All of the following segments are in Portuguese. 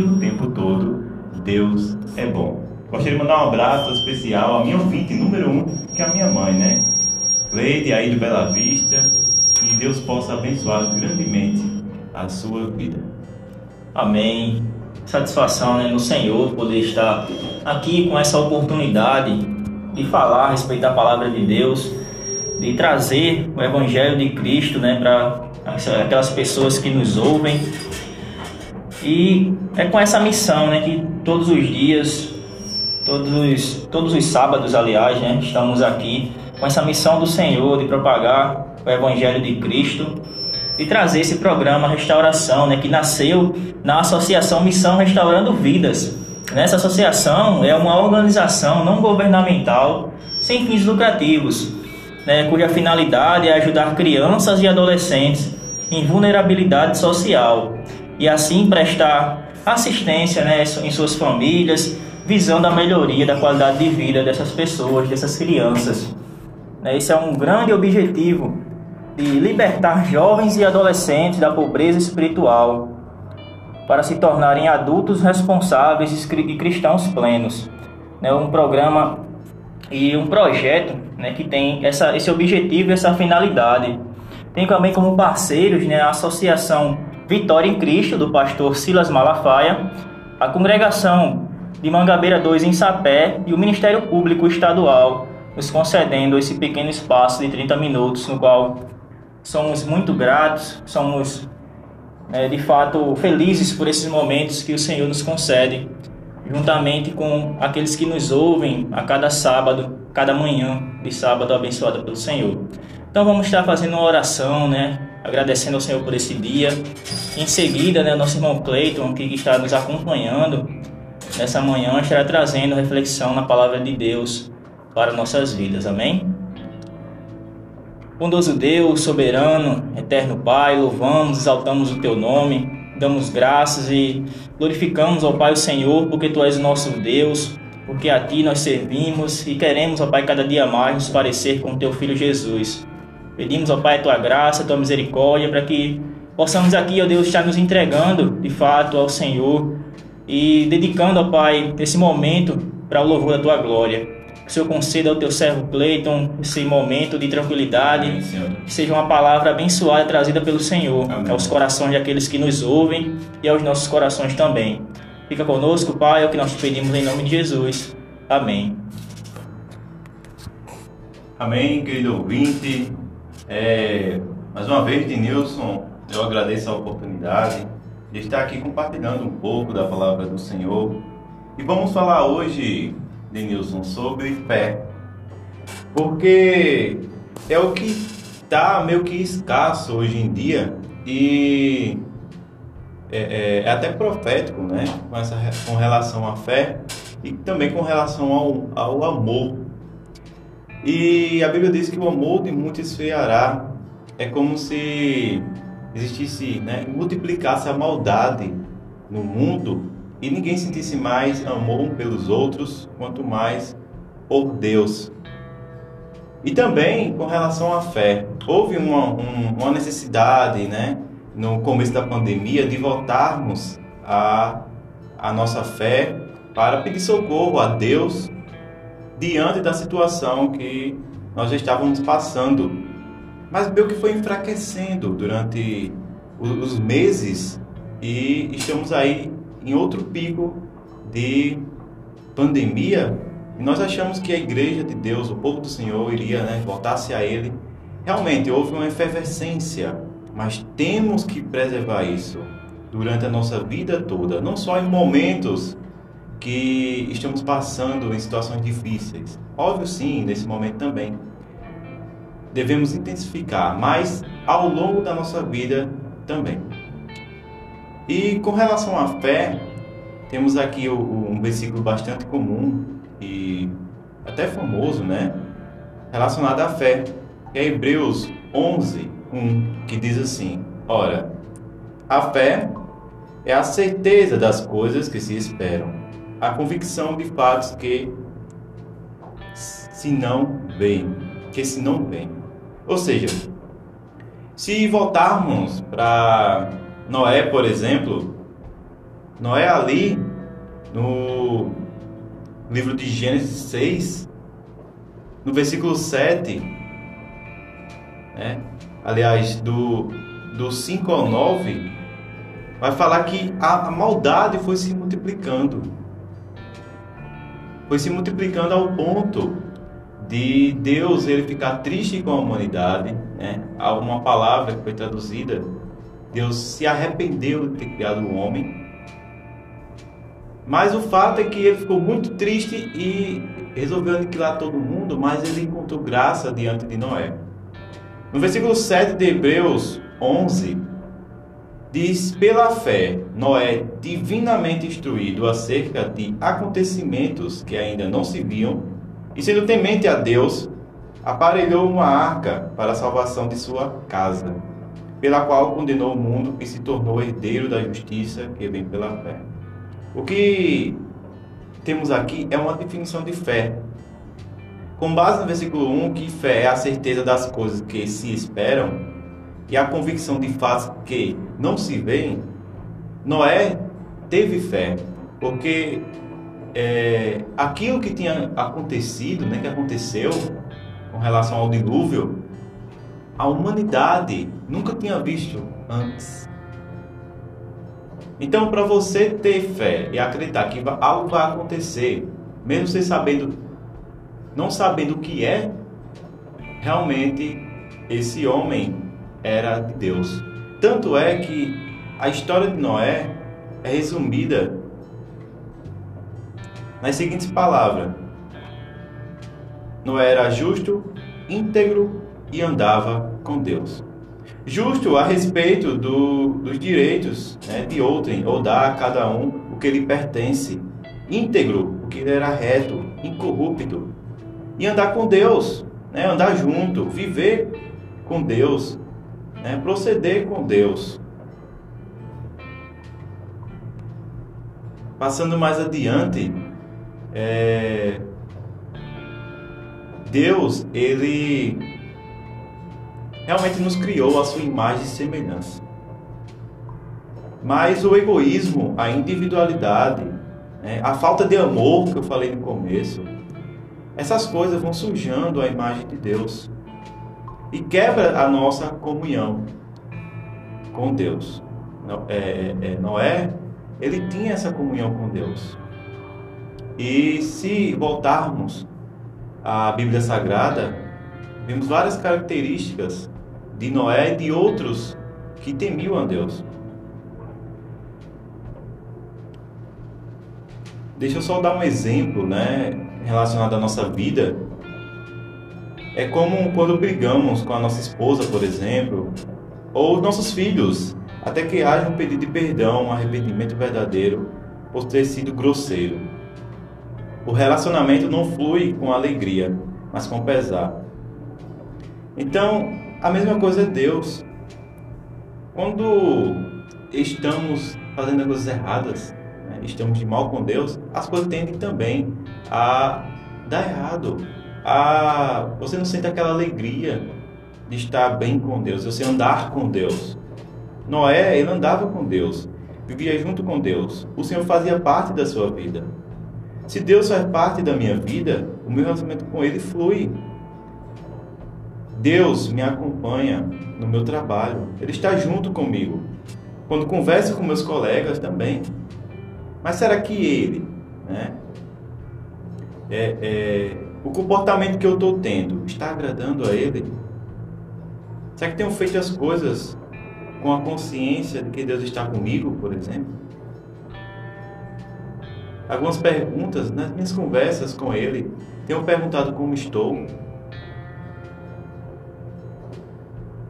e o tempo todo Deus é bom. Gostaria de mandar um abraço especial à minha ouvinte número um, que é a minha mãe, né? Cleide, aí de Bela Vista, que Deus possa abençoar grandemente a sua vida. Amém. Satisfação né, no Senhor poder estar aqui com essa oportunidade de falar a respeito da palavra de Deus, de trazer o Evangelho de Cristo né, para aquelas pessoas que nos ouvem. E é com essa missão né, que todos os dias Todos, todos os sábados, aliás, né, estamos aqui com essa missão do Senhor de propagar o Evangelho de Cristo e trazer esse programa Restauração, né, que nasceu na Associação Missão Restaurando Vidas. Nessa associação é uma organização não governamental sem fins lucrativos, né, cuja finalidade é ajudar crianças e adolescentes em vulnerabilidade social e assim prestar assistência né, em suas famílias visando a melhoria da qualidade de vida dessas pessoas, dessas crianças. Né, esse é um grande objetivo de libertar jovens e adolescentes da pobreza espiritual para se tornarem adultos responsáveis e cristãos plenos. É um programa e um projeto né, que tem essa, esse objetivo e essa finalidade. Tem também como parceiros né, a Associação Vitória em Cristo, do pastor Silas Malafaia, a Congregação de Mangabeira 2 em Sapé e o Ministério Público Estadual nos concedendo esse pequeno espaço de 30 minutos no qual somos muito gratos, somos é, de fato felizes por esses momentos que o Senhor nos concede, juntamente com aqueles que nos ouvem a cada sábado, cada manhã de sábado abençoada pelo Senhor. Então vamos estar fazendo uma oração, né? Agradecendo ao Senhor por esse dia. Em seguida, né, nosso irmão Cleiton, que está nos acompanhando, nessa manhã estará trazendo reflexão na palavra de Deus para nossas vidas. Amém? Bondoso Deus, soberano, eterno Pai, louvamos, exaltamos o teu nome, damos graças e glorificamos ao Pai o Senhor, porque tu és o nosso Deus, porque a ti nós servimos e queremos, ó Pai, cada dia mais nos parecer com teu filho Jesus. Pedimos, ó Pai, a tua graça, a tua misericórdia, para que possamos aqui, ó Deus, estar nos entregando de fato ao Senhor e dedicando, ó Pai, esse momento para o louvor da tua glória. Que o Senhor conceda ao teu servo Cleiton esse momento de tranquilidade, Amém, que seja uma palavra abençoada trazida pelo Senhor Amém. aos corações daqueles que nos ouvem e aos nossos corações também. Fica conosco, Pai, é o que nós te pedimos em nome de Jesus. Amém. Amém, querido ouvinte. É, mais uma vez, Denilson, eu agradeço a oportunidade de estar aqui compartilhando um pouco da palavra do Senhor. E vamos falar hoje, Denilson, sobre fé. Porque é o que está meio que escasso hoje em dia e é, é, é, até profético, né? Com, essa, com relação à fé e também com relação ao, ao amor. E a Bíblia diz que o amor de muitos esfriará. É como se existisse, né, multiplicasse a maldade no mundo e ninguém sentisse mais amor pelos outros, quanto mais por Deus. E também com relação à fé, houve uma, um, uma necessidade, né, no começo da pandemia, de voltarmos a, a nossa fé para pedir socorro a Deus diante da situação que nós estávamos passando mas meio que foi enfraquecendo durante os meses e estamos aí em outro pico de pandemia e nós achamos que a igreja de Deus, o povo do Senhor, iria né, voltar-se a Ele. Realmente houve uma efervescência, mas temos que preservar isso durante a nossa vida toda, não só em momentos que estamos passando em situações difíceis. Óbvio, sim, nesse momento também devemos intensificar, mas ao longo da nossa vida também. E com relação à fé, temos aqui um versículo bastante comum e até famoso, né? Relacionado à fé, que é Hebreus 11, 1, que diz assim: Ora, a fé é a certeza das coisas que se esperam, a convicção de fatos que se não veem, que se não veem. Ou seja, se voltarmos para Noé, por exemplo, Noé ali, no livro de Gênesis 6, no versículo 7, né? aliás, do, do 5 ao 9, vai falar que a maldade foi se multiplicando. Foi se multiplicando ao ponto de Deus ele ficar triste com a humanidade, né? Há uma palavra que foi traduzida, Deus se arrependeu de ter criado o homem. Mas o fato é que ele ficou muito triste e resolveu aniquilar todo mundo, mas ele encontrou graça diante de Noé. No versículo 7 de Hebreus 11, diz: Pela fé, Noé, divinamente instruído acerca de acontecimentos que ainda não se viam, e sendo temente a Deus, aparelhou uma arca para a salvação de sua casa, pela qual condenou o mundo e se tornou herdeiro da justiça que vem pela fé. O que temos aqui é uma definição de fé. Com base no versículo 1, que fé é a certeza das coisas que se esperam e a convicção de fatos que não se veem, Noé teve fé, porque é, aquilo que tinha acontecido, né, que aconteceu com relação ao dilúvio, a humanidade nunca tinha visto antes. Então, para você ter fé e acreditar que algo vai acontecer, mesmo você sabendo, não sabendo o que é, realmente esse homem era de Deus. Tanto é que a história de Noé é resumida nas seguintes palavras: Noé era justo, íntegro e andava com Deus. Justo a respeito do, dos direitos né, de outrem, ou dar a cada um o que lhe pertence. Íntegro, porque ele era reto, incorrupto. E andar com Deus, né, andar junto, viver com Deus, né, proceder com Deus. Passando mais adiante, é... Deus, ele realmente nos criou a sua imagem e semelhança. Mas o egoísmo, a individualidade, né, a falta de amor que eu falei no começo, essas coisas vão sujando a imagem de Deus e quebra a nossa comunhão com Deus. É, é, Noé, ele tinha essa comunhão com Deus. E se voltarmos à Bíblia Sagrada, vemos várias características de Noé e de outros que temiam a Deus. Deixa eu só dar um exemplo, né, relacionado à nossa vida. É como quando brigamos com a nossa esposa, por exemplo, ou nossos filhos, até que haja um pedido de perdão, um arrependimento verdadeiro por ter sido grosseiro. O relacionamento não flui com alegria, mas com pesar. Então, a mesma coisa é Deus. Quando estamos fazendo coisas erradas, né, estamos de mal com Deus, as coisas tendem também a dar errado. A você não sente aquela alegria de estar bem com Deus, você andar com Deus. Noé, ele andava com Deus, vivia junto com Deus. O Senhor fazia parte da sua vida. Se Deus faz parte da minha vida, o meu relacionamento com Ele flui. Deus me acompanha no meu trabalho, Ele está junto comigo. Quando converso com meus colegas também. Mas será que Ele, né, é, é, o comportamento que eu estou tendo está agradando a Ele? Será que tenho feito as coisas com a consciência de que Deus está comigo, por exemplo? Algumas perguntas nas minhas conversas com Ele, tenho perguntado como estou,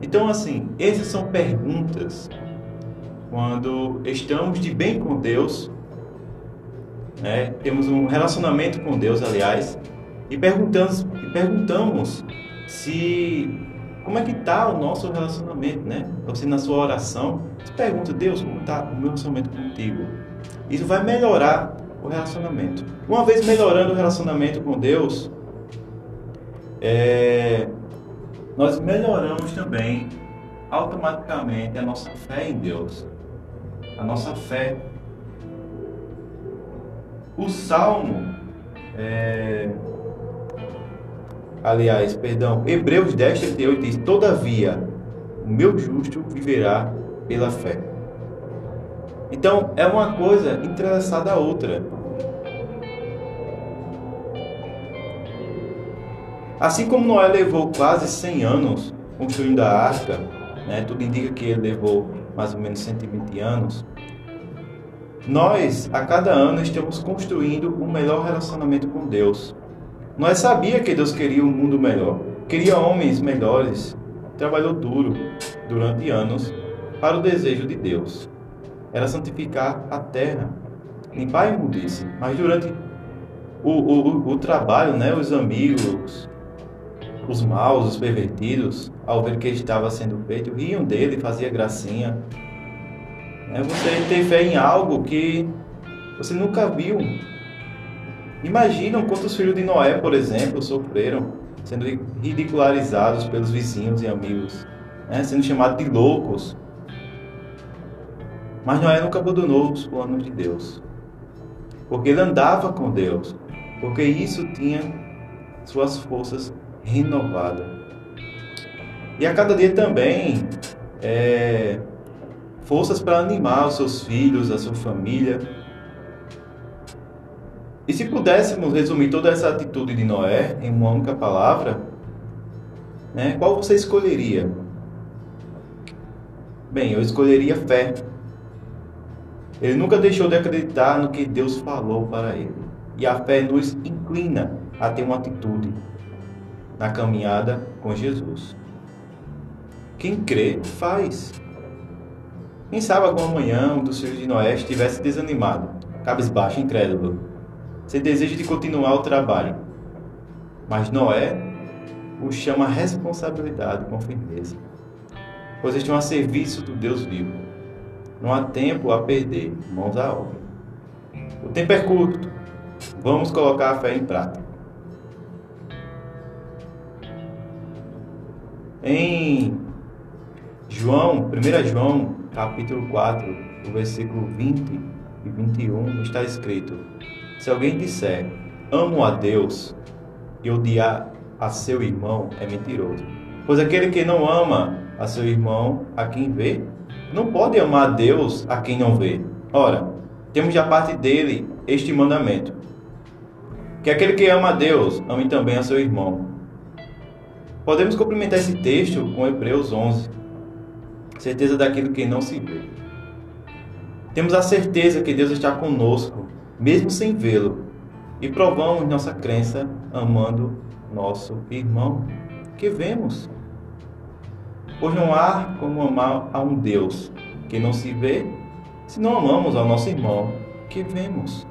Então, assim, essas são perguntas quando estamos de bem com Deus, né? temos um relacionamento com Deus, aliás, e perguntamos, e perguntamos se como é que está o nosso relacionamento, né? Você na sua oração, você pergunta, Deus, como está o meu relacionamento contigo? Isso vai melhorar o relacionamento. Uma vez melhorando o relacionamento com Deus, é, nós melhoramos também automaticamente a nossa fé em Deus. A nossa fé. O Salmo, é... aliás, perdão, Hebreus 10, 38 diz: Todavia, o meu justo viverá pela fé. Então, é uma coisa entrelaçada à outra. Assim como Noé levou quase 100 anos construindo a arca, né, tudo indica que ele levou mais ou menos 120 anos, nós, a cada ano, estamos construindo um melhor relacionamento com Deus. Nós sabia que Deus queria um mundo melhor, queria homens melhores, trabalhou duro durante anos para o desejo de Deus era santificar a terra, limpar a imundice. Mas durante o, o, o trabalho, né, os amigos, os maus, os pervertidos, ao ver que estava sendo feito, riam dele, fazia gracinha. É você ter fé em algo que você nunca viu. Imaginam quantos filhos de Noé, por exemplo, sofreram sendo ridicularizados pelos vizinhos e amigos, né? sendo chamados de loucos, mas Noé nunca abandonou os planos de Deus. Porque ele andava com Deus. Porque isso tinha suas forças renovadas. E a cada dia também é, forças para animar os seus filhos, a sua família. E se pudéssemos resumir toda essa atitude de Noé em uma única palavra, né, qual você escolheria? Bem, eu escolheria fé. Ele nunca deixou de acreditar no que Deus falou para ele. E a fé nos inclina a ter uma atitude na caminhada com Jesus. Quem crê, faz. Quem sabe alguma manhã um dos filhos de Noé estivesse desanimado, cabisbaixo, incrédulo, sem desejo de continuar o trabalho. Mas Noé o chama a responsabilidade com firmeza, pois estão a serviço do Deus vivo não há tempo a perder, mãos à obra. O tempo é curto. Vamos colocar a fé em prática. Em João, 1 João, capítulo 4, o versículo 20 e 21, está escrito: Se alguém disser, amo a Deus, e odiar a seu irmão, é mentiroso. Pois aquele que não ama a seu irmão, a quem vê, não pode amar a Deus a quem não vê. Ora, temos da parte dele este mandamento: que aquele que ama a Deus ame também a seu irmão. Podemos complementar esse texto com Hebreus 11, certeza daquilo que não se vê. Temos a certeza que Deus está conosco, mesmo sem vê-lo, e provamos nossa crença amando nosso irmão que vemos. Pois não há como amar a um Deus que não se vê, se não amamos ao nosso irmão que vemos.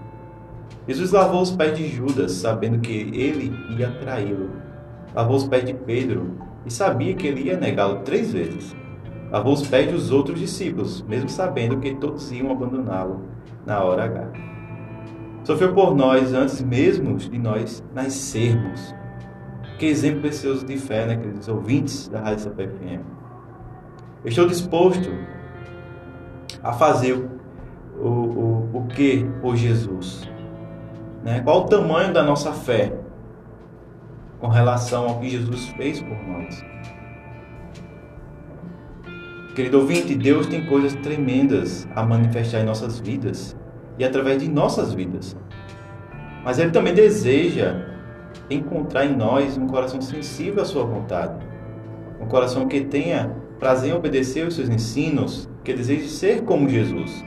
Jesus lavou os pés de Judas, sabendo que ele ia traí-lo. Lavou os pés de Pedro e sabia que ele ia negá-lo três vezes. Lavou os pés dos outros discípulos, mesmo sabendo que todos iam abandoná-lo na hora H. Sofreu por nós antes mesmo de nós nascermos. Que exemplo precioso de fé, né, queridos ouvintes da Rádio CPFM. Estou disposto a fazer o, o, o que por Jesus? Né? Qual o tamanho da nossa fé com relação ao que Jesus fez por nós? Querido ouvinte, Deus tem coisas tremendas a manifestar em nossas vidas e através de nossas vidas. Mas Ele também deseja encontrar em nós um coração sensível à Sua vontade, um coração que tenha prazer em obedecer os seus ensinos, que deseje ser como Jesus,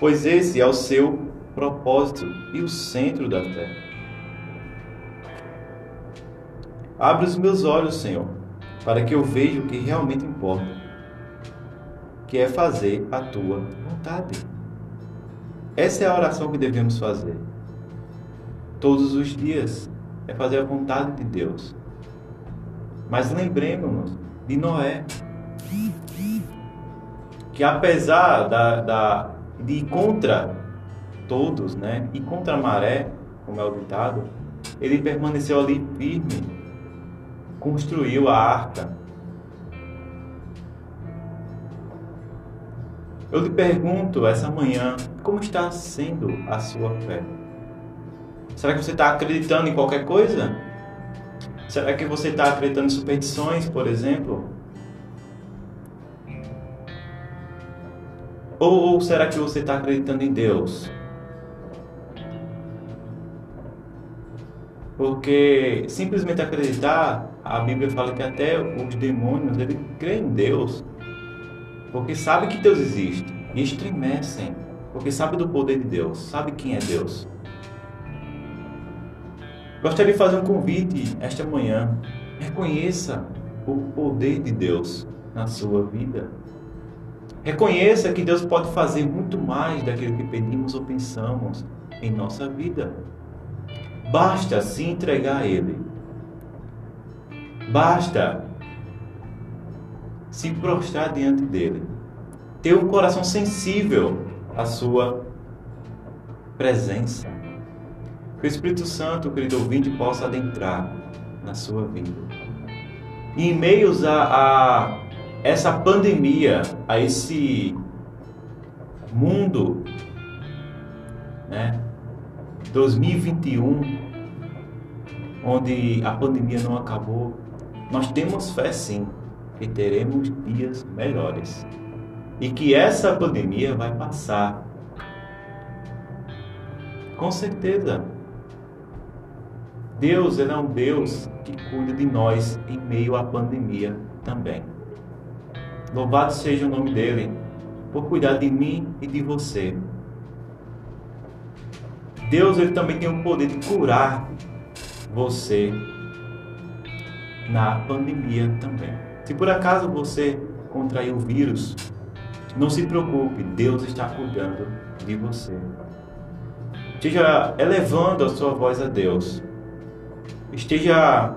pois esse é o seu propósito e o centro da fé. Abre os meus olhos, Senhor, para que eu veja o que realmente importa, que é fazer a tua vontade. Essa é a oração que devemos fazer. Todos os dias é fazer a vontade de Deus. Mas lembremos-nos de Noé, que apesar da, da, de ir contra todos, né, e contra a maré, como é o ditado, ele permaneceu ali firme, construiu a arca. Eu lhe pergunto essa manhã, como está sendo a sua fé? Será que você está acreditando em qualquer coisa? Será que você está acreditando em superstições, por exemplo? Ou, ou será que você está acreditando em Deus? Porque simplesmente acreditar, a Bíblia fala que até os demônios, eles creem em Deus. Porque sabem que Deus existe e estremecem. Porque sabem do poder de Deus, sabe quem é Deus. Gostaria de fazer um convite esta manhã. Reconheça o poder de Deus na sua vida. Reconheça que Deus pode fazer muito mais daquilo que pedimos ou pensamos em nossa vida. Basta se entregar a Ele. Basta se prostrar diante dele. Ter um coração sensível à sua presença. Que o Espírito Santo, querido ouvinte, possa adentrar na sua vida. E em meios a, a essa pandemia, a esse mundo, né? 2021, onde a pandemia não acabou, nós temos fé sim que teremos dias melhores e que essa pandemia vai passar. Com certeza. Deus é um Deus que cuida de nós em meio à pandemia também. Louvado seja o nome dele por cuidar de mim e de você. Deus ele também tem o poder de curar você na pandemia também. Se por acaso você contraiu o vírus, não se preocupe, Deus está cuidando de você. Esteja elevando a sua voz a Deus. Esteja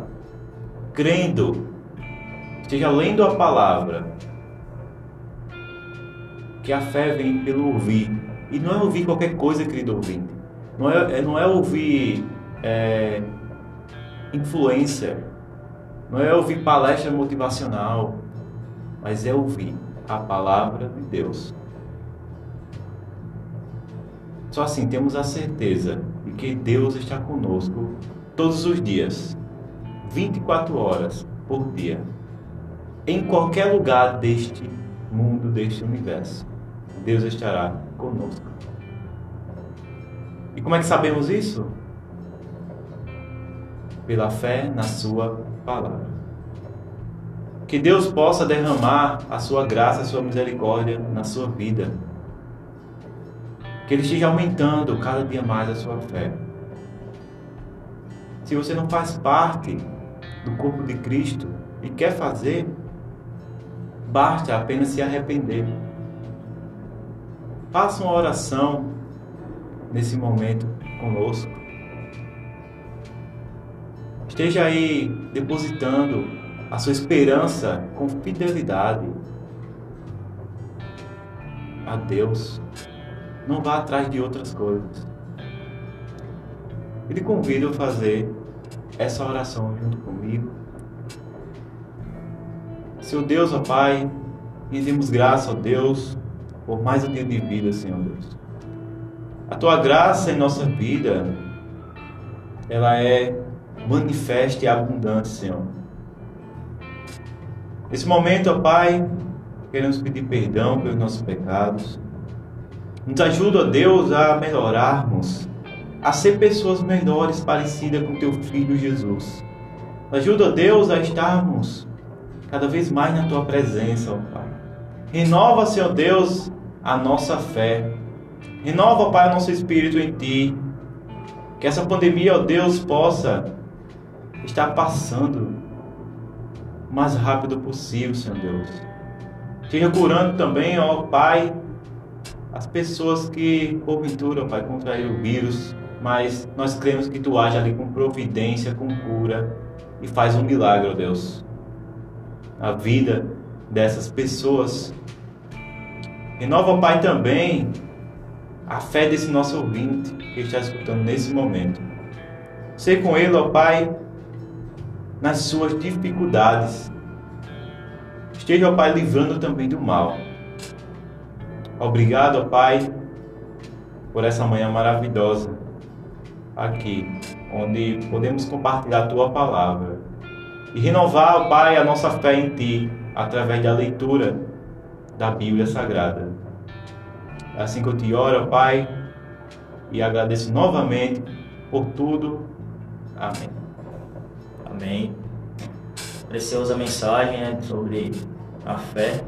crendo, esteja lendo a palavra. Que a fé vem pelo ouvir. E não é ouvir qualquer coisa, querido ouvinte. Não é, é, não é ouvir é, influência. Não é ouvir palestra motivacional. Mas é ouvir a palavra de Deus. Só assim temos a certeza de que Deus está conosco todos os dias, 24 horas por dia, em qualquer lugar deste mundo, deste universo. Deus estará conosco. E como é que sabemos isso? Pela fé na Sua palavra. Que Deus possa derramar a Sua graça, a Sua misericórdia na sua vida. Que Ele esteja aumentando cada dia mais a sua fé. Se você não faz parte do corpo de Cristo e quer fazer, basta apenas se arrepender. Faça uma oração nesse momento conosco. Esteja aí depositando a sua esperança com fidelidade a Deus. Não vá atrás de outras coisas. Ele convida a fazer essa oração junto comigo. Seu Deus, ó Pai, rendemos graça, ó Deus, por mais um dia de vida, Senhor Deus. A tua graça em nossa vida, ela é manifesta e abundante, Senhor. Nesse momento, ó Pai, queremos pedir perdão pelos nossos pecados. Nos ajuda, ó Deus, a melhorarmos, a ser pessoas melhores parecidas com teu Filho Jesus. Nos ajuda, ó Deus, a estarmos cada vez mais na tua presença, ó Pai. Renova, Senhor Deus, a nossa fé. Renova, Pai, o nosso espírito em Ti. Que essa pandemia, ó Deus, possa estar passando o mais rápido possível, Senhor Deus. Esteja curando também, ó Pai, as pessoas que, porventura, Pai, contraíram o vírus, mas nós cremos que Tu age ali com providência, com cura e faz um milagre, ó Deus. A vida dessas pessoas. Renova, Pai, também a fé desse nosso ouvinte que está escutando nesse momento. Ser com ele, ó Pai, nas suas dificuldades. Esteja, ó Pai, livrando também do mal. Obrigado, ó Pai, por essa manhã maravilhosa. aqui, onde podemos compartilhar a tua palavra e renovar, Pai, a nossa fé em ti através da leitura da Bíblia Sagrada. É assim que eu te oro, Pai, e agradeço novamente por tudo. Amém. Amém. Preciosa mensagem né, sobre a fé.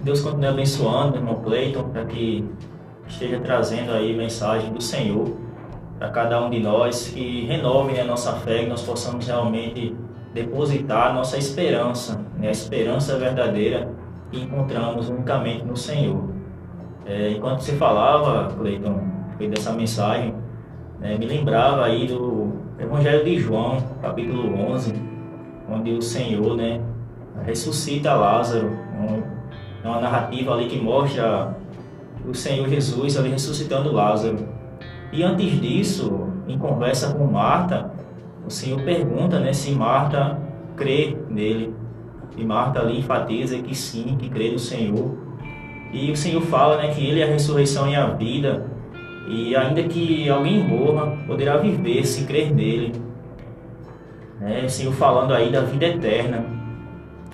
Deus continue abençoando irmão Cleiton para que esteja trazendo aí mensagem do Senhor para cada um de nós, que renove né, a nossa fé, que nós possamos realmente depositar a nossa esperança, né, a esperança verdadeira que encontramos unicamente no Senhor. É, enquanto você falava, Cleiton, dessa mensagem, né, me lembrava aí do Evangelho de João, capítulo 11, onde o Senhor né, ressuscita Lázaro, uma narrativa ali que mostra o Senhor Jesus ali ressuscitando Lázaro. E antes disso, em conversa com Marta, o Senhor pergunta né, se Marta crê nele. E Marta ali enfatiza que sim, que crê no Senhor. E o Senhor fala né, que Ele é a ressurreição e a vida. E ainda que alguém morra, poderá viver se crer nele. Né, o Senhor falando aí da vida eterna.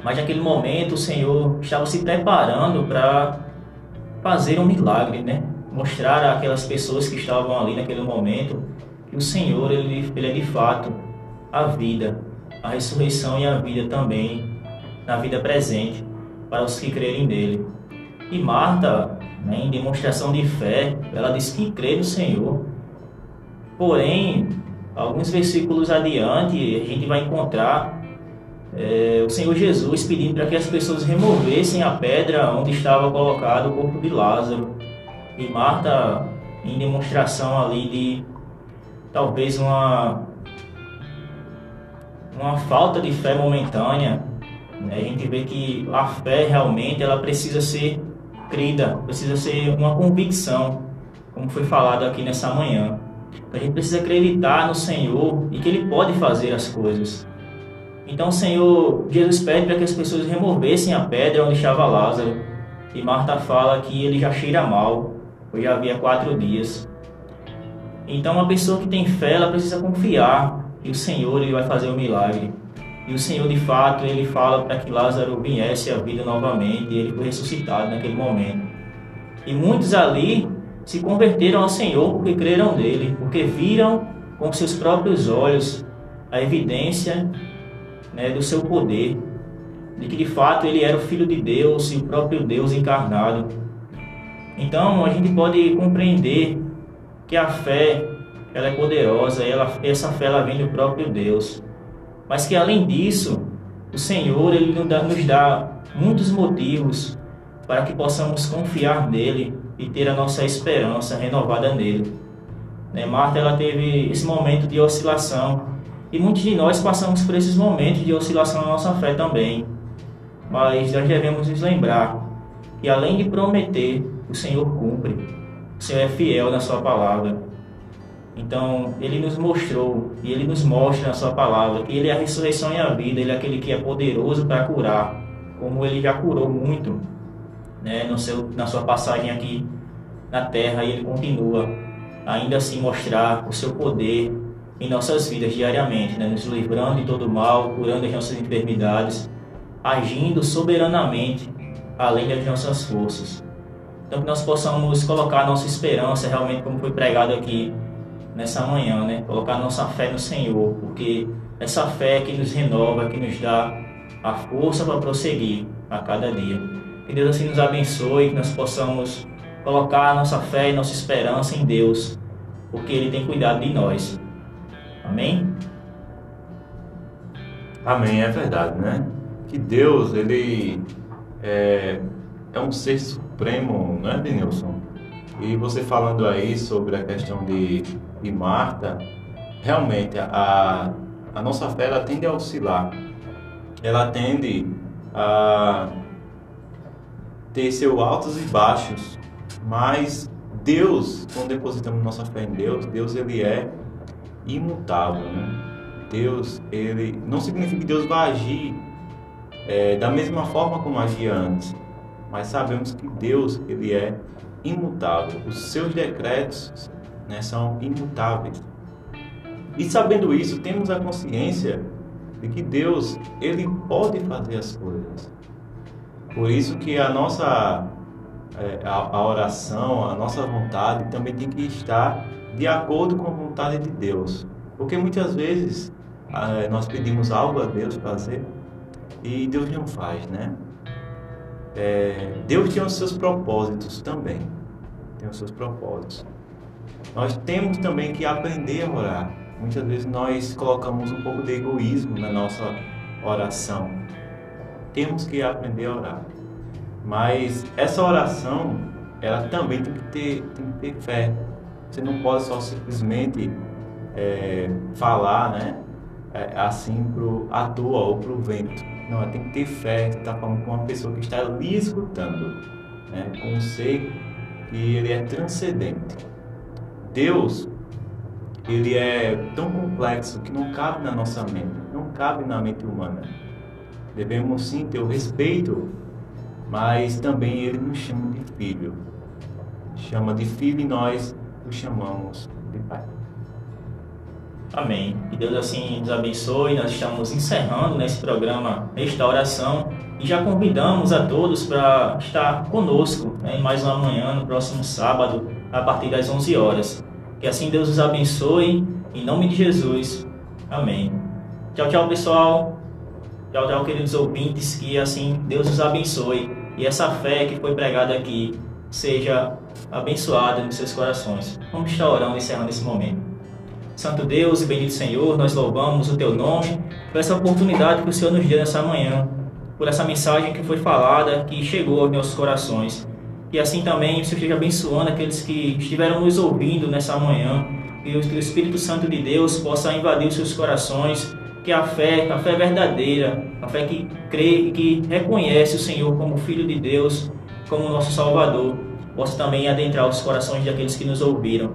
Mas naquele momento o Senhor estava se preparando para fazer um milagre, né? Mostrar àquelas pessoas que estavam ali naquele momento que o Senhor ele, ele é de fato a vida, a ressurreição e a vida também na vida presente para os que crerem nele. E Marta, né, em demonstração de fé, ela diz que crê no Senhor. Porém, alguns versículos adiante, a gente vai encontrar é, o Senhor Jesus pedindo para que as pessoas removessem a pedra onde estava colocado o corpo de Lázaro. E Marta, em demonstração ali de talvez uma, uma falta de fé momentânea, né? a gente vê que a fé realmente ela precisa ser crida, precisa ser uma convicção, como foi falado aqui nessa manhã. A gente precisa acreditar no Senhor e que Ele pode fazer as coisas. Então o Senhor, Jesus pede para que as pessoas removessem a pedra onde estava Lázaro. E Marta fala que ele já cheira mal, pois já havia quatro dias. Então uma pessoa que tem fé, ela precisa confiar que o Senhor ele vai fazer o milagre. E o Senhor, de fato, ele fala para que Lázaro viesse à vida novamente e ele foi ressuscitado naquele momento. E muitos ali se converteram ao Senhor porque creram nele, porque viram com seus próprios olhos a evidência né, do seu poder, de que de fato ele era o Filho de Deus e o próprio Deus encarnado. Então a gente pode compreender que a fé ela é poderosa, ela, essa fé ela vem do próprio Deus. Mas que além disso, o Senhor ele nos dá, nos dá muitos motivos para que possamos confiar nele e ter a nossa esperança renovada nele. Né? Marta ela teve esse momento de oscilação e muitos de nós passamos por esses momentos de oscilação na nossa fé também. Mas nós devemos nos lembrar que além de prometer, o Senhor cumpre. O Senhor é fiel na sua palavra. Então, ele nos mostrou e ele nos mostra na sua palavra que ele é a ressurreição e a vida, ele é aquele que é poderoso para curar, como ele já curou muito, né, no seu na sua passagem aqui na terra e ele continua ainda assim mostrar o seu poder em nossas vidas diariamente, né? nos livrando de todo mal, curando as nossas enfermidades, agindo soberanamente além das nossas forças. Então que nós possamos colocar nossa esperança realmente como foi pregado aqui nessa manhã, né? Colocar nossa fé no Senhor, porque essa fé que nos renova, que nos dá a força para prosseguir a cada dia. Que Deus assim nos abençoe, que nós possamos colocar nossa fé e nossa esperança em Deus, porque Ele tem cuidado de nós. Amém? Amém, é verdade, né? Que Deus, ele é, é um ser supremo, não é, Denilson? E você falando aí sobre a questão de, de Marta, realmente a, a nossa fé ela tende a oscilar. Ela tende a ter seus altos e baixos, mas Deus, quando depositamos nossa fé em Deus, Deus ele é imutável. Né? Deus, ele não significa que Deus vai agir é, da mesma forma como agia antes, mas sabemos que Deus ele é imutável. Os seus decretos né, são imutáveis. E sabendo isso, temos a consciência de que Deus, ele pode fazer as coisas. Por isso que a nossa é, a, a oração, a nossa vontade também tem que estar de acordo com a vontade de Deus. Porque muitas vezes nós pedimos algo a Deus fazer e Deus não faz, né? É, Deus tem os seus propósitos também. Tem os seus propósitos. Nós temos também que aprender a orar. Muitas vezes nós colocamos um pouco de egoísmo na nossa oração. Temos que aprender a orar. Mas essa oração, ela também tem que ter, tem que ter fé. Você não pode só simplesmente é, falar, né? É, assim pro à toa ou pro vento. Não, tem que ter fé, está falando com uma pessoa que está lhe escutando, né? com um ser que ele é transcendente. Deus, ele é tão complexo que não cabe na nossa mente, não cabe na mente humana. Devemos sim ter o respeito, mas também ele nos chama de filho. Chama de filho e nós o chamamos de pai. Amém. Que Deus assim nos abençoe. Nós estamos encerrando nesse programa Restauração e já convidamos a todos para estar conosco né, mais uma manhã, no próximo sábado, a partir das 11 horas. Que assim Deus os abençoe. Em nome de Jesus. Amém. Tchau, tchau, pessoal. Tchau, tchau, queridos ouvintes. Que assim Deus os abençoe. E essa fé que foi pregada aqui seja abençoada nos seus corações. Vamos estar orando encerrando esse momento. Santo Deus e bendito Senhor, nós louvamos o Teu nome por essa oportunidade que o Senhor nos deu nessa manhã, por essa mensagem que foi falada, que chegou aos nossos corações. E assim também Senhor esteja abençoando aqueles que estiveram nos ouvindo nessa manhã, que o Espírito Santo de Deus possa invadir os seus corações, que a fé, a fé verdadeira, a fé que crê e que reconhece o Senhor como Filho de Deus, como nosso Salvador, possa também adentrar os corações daqueles que nos ouviram.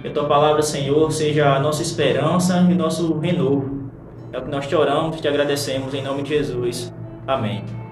Que a tua palavra, Senhor, seja a nossa esperança e o nosso renovo. É o que nós te oramos e te agradecemos em nome de Jesus. Amém.